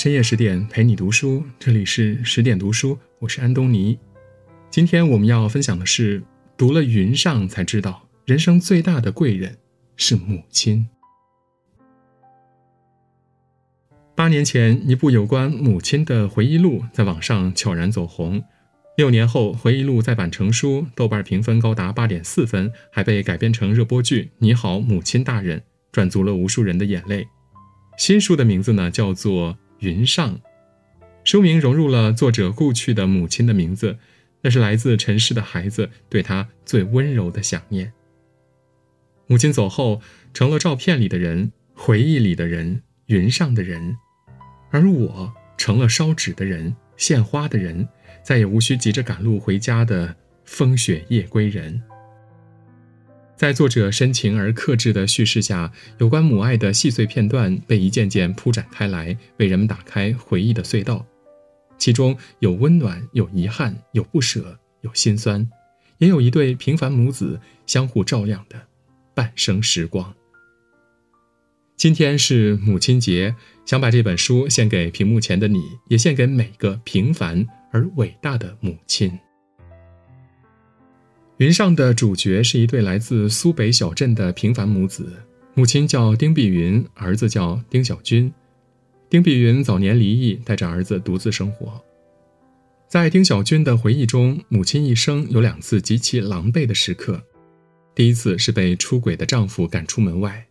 深夜十点陪你读书，这里是十点读书，我是安东尼。今天我们要分享的是，读了云上才知道，人生最大的贵人是母亲。八年前，一部有关母亲的回忆录在网上悄然走红。六年后，回忆录再版成书，豆瓣评分高达八点四分，还被改编成热播剧《你好，母亲大人》，赚足了无数人的眼泪。新书的名字呢，叫做。云上，书名融入了作者故去的母亲的名字，那是来自尘世的孩子对他最温柔的想念。母亲走后，成了照片里的人，回忆里的人，云上的人，而我成了烧纸的人，献花的人，再也无需急着赶路回家的风雪夜归人。在作者深情而克制的叙事下，有关母爱的细碎片段被一件件铺展开来，为人们打开回忆的隧道。其中有温暖，有遗憾，有不舍，有心酸，也有一对平凡母子相互照亮的半生时光。今天是母亲节，想把这本书献给屏幕前的你，也献给每个平凡而伟大的母亲。云上的主角是一对来自苏北小镇的平凡母子，母亲叫丁碧云，儿子叫丁小军。丁碧云早年离异，带着儿子独自生活。在丁小军的回忆中，母亲一生有两次极其狼狈的时刻。第一次是被出轨的丈夫赶出门外，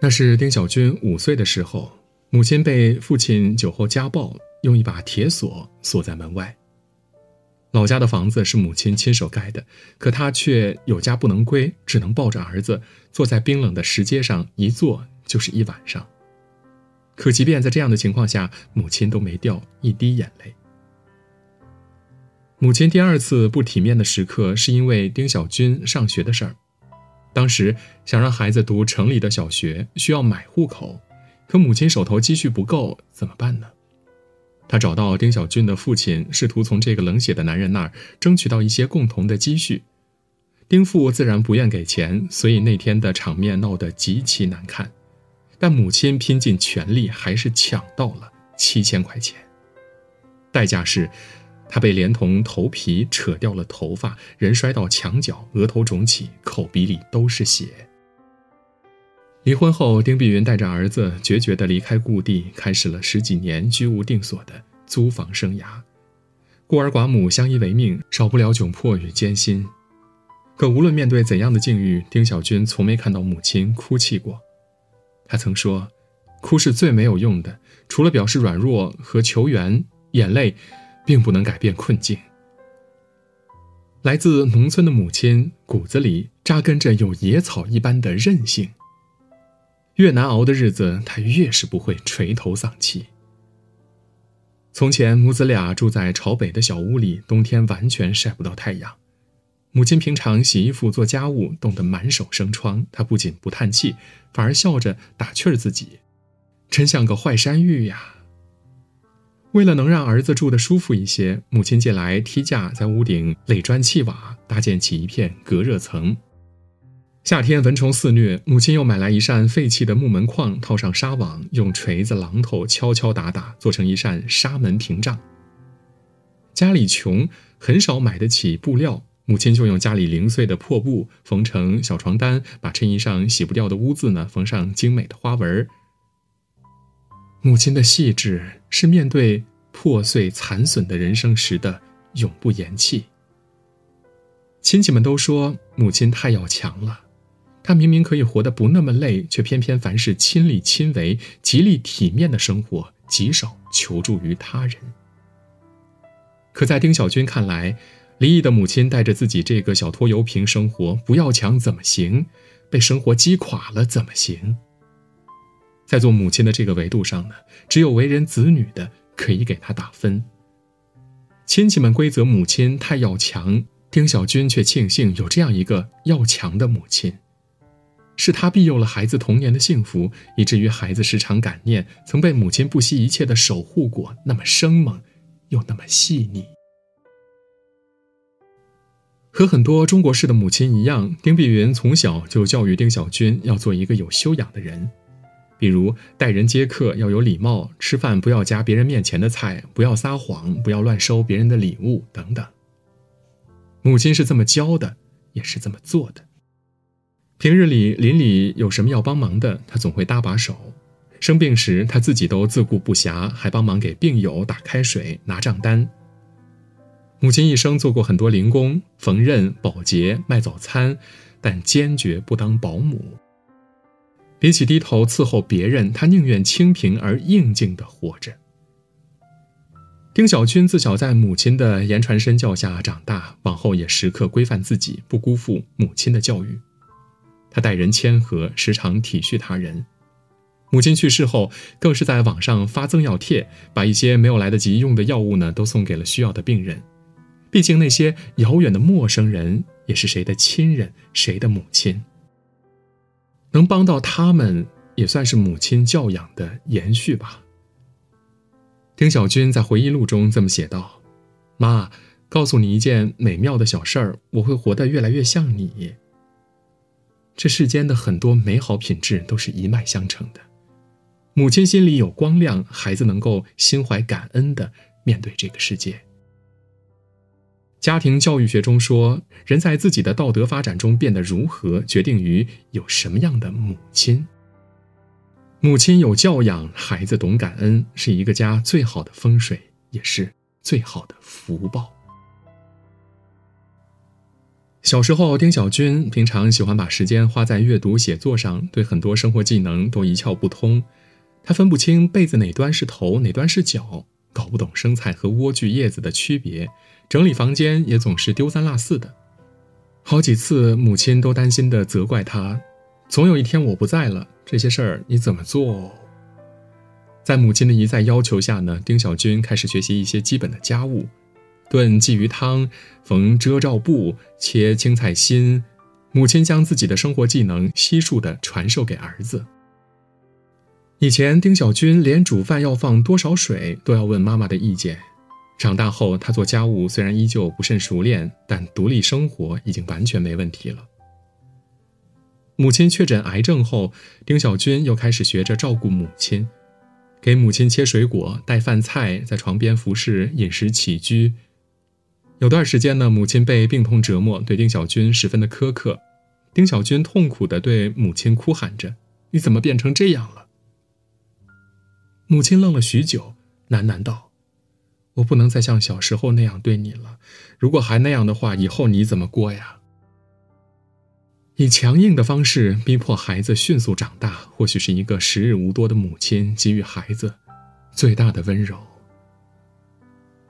那是丁小军五岁的时候，母亲被父亲酒后家暴，用一把铁锁锁在门外。老家的房子是母亲亲手盖的，可她却有家不能归，只能抱着儿子坐在冰冷的石阶上，一坐就是一晚上。可即便在这样的情况下，母亲都没掉一滴眼泪。母亲第二次不体面的时刻，是因为丁小军上学的事儿。当时想让孩子读城里的小学，需要买户口，可母亲手头积蓄不够，怎么办呢？他找到丁小军的父亲，试图从这个冷血的男人那儿争取到一些共同的积蓄。丁父自然不愿给钱，所以那天的场面闹得极其难看。但母亲拼尽全力，还是抢到了七千块钱。代价是，他被连同头皮扯掉了头发，人摔到墙角，额头肿起，口鼻里都是血。离婚后，丁碧云带着儿子决绝地离开故地，开始了十几年居无定所的租房生涯。孤儿寡母相依为命，少不了窘迫与艰辛。可无论面对怎样的境遇，丁小军从没看到母亲哭泣过。他曾说：“哭是最没有用的，除了表示软弱和求援，眼泪并不能改变困境。”来自农村的母亲骨子里扎根着有野草一般的韧性。越难熬的日子，他越是不会垂头丧气。从前，母子俩住在朝北的小屋里，冬天完全晒不到太阳。母亲平常洗衣服、做家务，冻得满手生疮，她不仅不叹气，反而笑着打趣儿自己：“真像个坏山芋呀！”为了能让儿子住得舒服一些，母亲借来梯架，在屋顶垒砖砌瓦，搭建起一片隔热层。夏天蚊虫肆虐，母亲又买来一扇废弃的木门框，套上纱网，用锤子、榔头敲敲打打，做成一扇纱门屏障。家里穷，很少买得起布料，母亲就用家里零碎的破布缝成小床单，把衬衣上洗不掉的污渍呢缝上精美的花纹。母亲的细致是面对破碎残损的人生时的永不言弃。亲戚们都说母亲太要强了。他明明可以活得不那么累，却偏偏凡事亲力亲为，极力体面的生活，极少求助于他人。可在丁小军看来，离异的母亲带着自己这个小拖油瓶生活，不要强怎么行？被生活击垮了怎么行？在做母亲的这个维度上呢，只有为人子女的可以给他打分。亲戚们规则母亲太要强，丁小军却庆幸有这样一个要强的母亲。是他庇佑了孩子童年的幸福，以至于孩子时常感念曾被母亲不惜一切的守护过，那么生猛，又那么细腻。和很多中国式的母亲一样，丁碧云从小就教育丁小军要做一个有修养的人。比如待人接客要有礼貌，吃饭不要夹别人面前的菜，不要撒谎，不要乱收别人的礼物等等。母亲是这么教的，也是这么做的。平日里邻里有什么要帮忙的，他总会搭把手；生病时，他自己都自顾不暇，还帮忙给病友打开水、拿账单。母亲一生做过很多零工，缝纫、保洁、卖早餐，但坚决不当保姆。比起低头伺候别人，她宁愿清贫而应静地活着。丁小军自小在母亲的言传身教下长大，往后也时刻规范自己，不辜负母亲的教育。他待人谦和，时常体恤他人。母亲去世后，更是在网上发赠药帖，把一些没有来得及用的药物呢，都送给了需要的病人。毕竟那些遥远的陌生人，也是谁的亲人，谁的母亲。能帮到他们，也算是母亲教养的延续吧。丁小军在回忆录中这么写道：“妈，告诉你一件美妙的小事儿，我会活得越来越像你。”这世间的很多美好品质都是一脉相承的，母亲心里有光亮，孩子能够心怀感恩的面对这个世界。家庭教育学中说，人在自己的道德发展中变得如何，决定于有什么样的母亲。母亲有教养，孩子懂感恩，是一个家最好的风水，也是最好的福报。小时候，丁小军平常喜欢把时间花在阅读写作上，对很多生活技能都一窍不通。他分不清被子哪端是头，哪端是脚，搞不懂生菜和莴苣叶子的区别，整理房间也总是丢三落四的。好几次，母亲都担心的责怪他：“总有一天我不在了，这些事儿你怎么做？”在母亲的一再要求下呢，丁小军开始学习一些基本的家务。炖鲫鱼汤，缝遮罩布，切青菜心，母亲将自己的生活技能悉数的传授给儿子。以前，丁小军连煮饭要放多少水都要问妈妈的意见。长大后，他做家务虽然依旧不甚熟练，但独立生活已经完全没问题了。母亲确诊癌症后，丁小军又开始学着照顾母亲，给母亲切水果、带饭菜，在床边服侍饮食起居。有段时间呢，母亲被病痛折磨，对丁小军十分的苛刻。丁小军痛苦的对母亲哭喊着：“你怎么变成这样了？”母亲愣了许久，喃喃道：“我不能再像小时候那样对你了。如果还那样的话，以后你怎么过呀？”以强硬的方式逼迫孩子迅速长大，或许是一个时日无多的母亲给予孩子最大的温柔。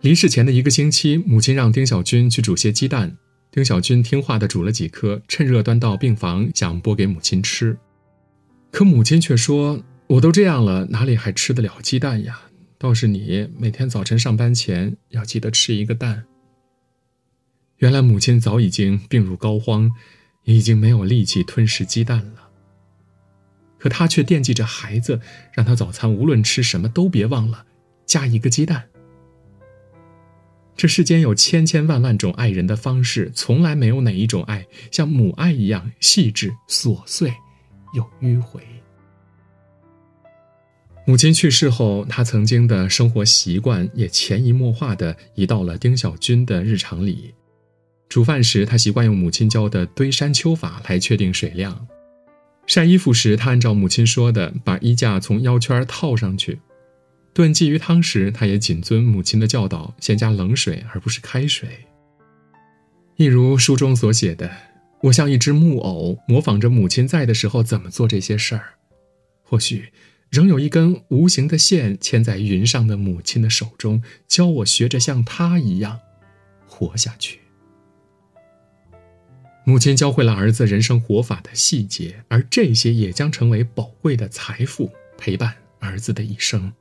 离世前的一个星期，母亲让丁小军去煮些鸡蛋。丁小军听话的煮了几颗，趁热端到病房，想剥给母亲吃。可母亲却说：“我都这样了，哪里还吃得了鸡蛋呀？倒是你，每天早晨上班前要记得吃一个蛋。”原来母亲早已经病入膏肓，已经没有力气吞食鸡蛋了。可她却惦记着孩子，让他早餐无论吃什么都别忘了加一个鸡蛋。这世间有千千万万种爱人的方式，从来没有哪一种爱像母爱一样细致、琐碎又迂回。母亲去世后，他曾经的生活习惯也潜移默化的移到了丁小军的日常里。煮饭时，他习惯用母亲教的堆山丘法来确定水量；晒衣服时，他按照母亲说的，把衣架从腰圈套上去。炖鲫鱼汤时，他也谨遵母亲的教导，先加冷水而不是开水。一如书中所写的，我像一只木偶，模仿着母亲在的时候怎么做这些事儿。或许，仍有一根无形的线牵在云上的母亲的手中，教我学着像她一样活下去。母亲教会了儿子人生活法的细节，而这些也将成为宝贵的财富，陪伴儿子的一生。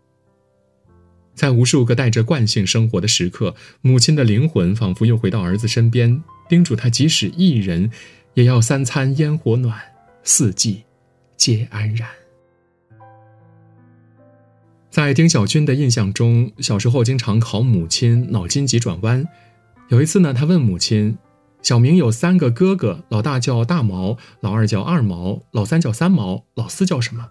在无数个带着惯性生活的时刻，母亲的灵魂仿佛又回到儿子身边，叮嘱他：即使一人，也要三餐烟火暖，四季皆安然。在丁小军的印象中，小时候经常考母亲脑筋急转弯。有一次呢，他问母亲：“小明有三个哥哥，老大叫大毛，老二叫二毛，老三叫三毛，老四叫什么？”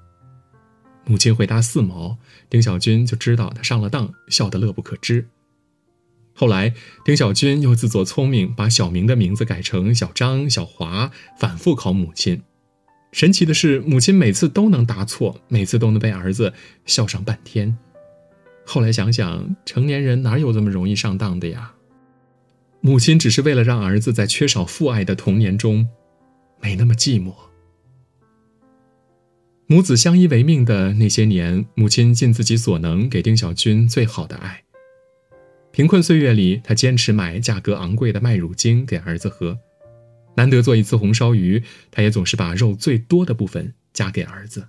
母亲回答四毛，丁小军就知道他上了当，笑得乐不可支。后来，丁小军又自作聪明，把小明的名字改成小张、小华，反复考母亲。神奇的是，母亲每次都能答错，每次都能被儿子笑上半天。后来想想，成年人哪有这么容易上当的呀？母亲只是为了让儿子在缺少父爱的童年中，没那么寂寞。母子相依为命的那些年，母亲尽自己所能给丁小军最好的爱。贫困岁月里，他坚持买价格昂贵的麦乳精给儿子喝。难得做一次红烧鱼，他也总是把肉最多的部分夹给儿子。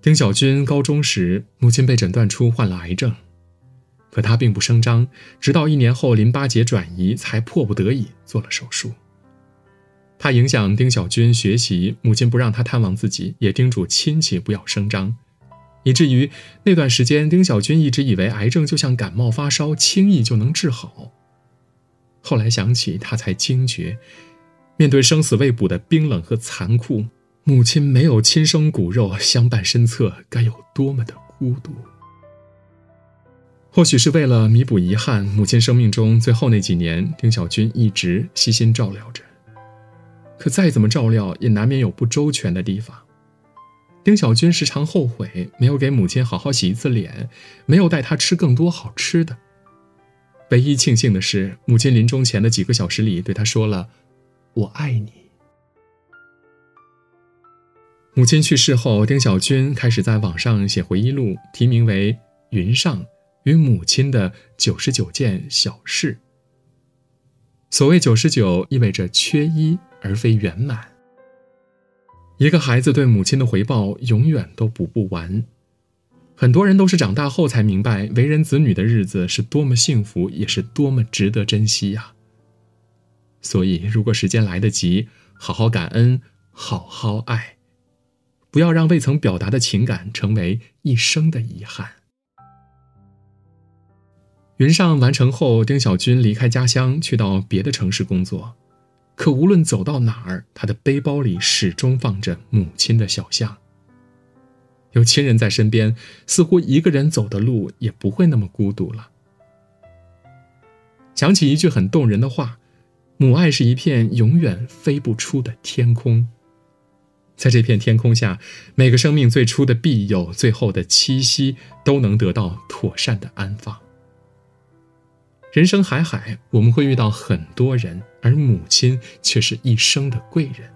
丁小军高中时，母亲被诊断出患了癌症，可他并不声张，直到一年后淋巴结转移，才迫不得已做了手术。怕影响丁小军学习，母亲不让他探望自己，也叮嘱亲戚不要声张，以至于那段时间，丁小军一直以为癌症就像感冒发烧，轻易就能治好。后来想起，他才惊觉，面对生死未卜的冰冷和残酷，母亲没有亲生骨肉相伴身侧，该有多么的孤独。或许是为了弥补遗憾，母亲生命中最后那几年，丁小军一直悉心照料着。可再怎么照料，也难免有不周全的地方。丁小军时常后悔没有给母亲好好洗一次脸，没有带她吃更多好吃的。唯一庆幸的是，母亲临终前的几个小时里对他说了：“我爱你。”母亲去世后，丁小军开始在网上写回忆录，题名为《云上与母亲的九十九件小事》。所谓九十九，意味着缺一。而非圆满。一个孩子对母亲的回报永远都补不完。很多人都是长大后才明白，为人子女的日子是多么幸福，也是多么值得珍惜呀。所以，如果时间来得及，好好感恩，好好爱，不要让未曾表达的情感成为一生的遗憾。云上完成后，丁小军离开家乡，去到别的城市工作。可无论走到哪儿，他的背包里始终放着母亲的小象。有亲人在身边，似乎一个人走的路也不会那么孤独了。想起一句很动人的话：“母爱是一片永远飞不出的天空。”在这片天空下，每个生命最初的庇佑，最后的栖息，都能得到妥善的安放。人生海海，我们会遇到很多人，而母亲却是一生的贵人。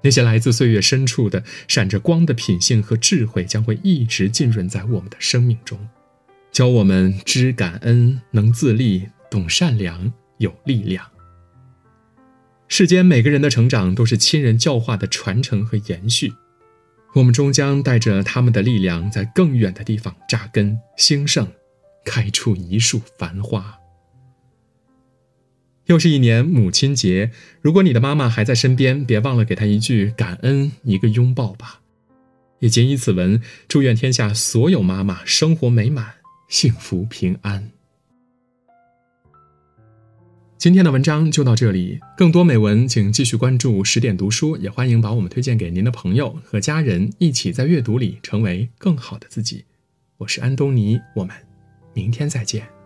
那些来自岁月深处的闪着光的品性和智慧，将会一直浸润在我们的生命中，教我们知感恩、能自立、懂善良、有力量。世间每个人的成长都是亲人教化的传承和延续，我们终将带着他们的力量，在更远的地方扎根兴盛。开出一束繁花。又是一年母亲节，如果你的妈妈还在身边，别忘了给她一句感恩，一个拥抱吧。也谨以此文，祝愿天下所有妈妈生活美满、幸福平安。今天的文章就到这里，更多美文请继续关注十点读书，也欢迎把我们推荐给您的朋友和家人，一起在阅读里成为更好的自己。我是安东尼，我们。明天再见。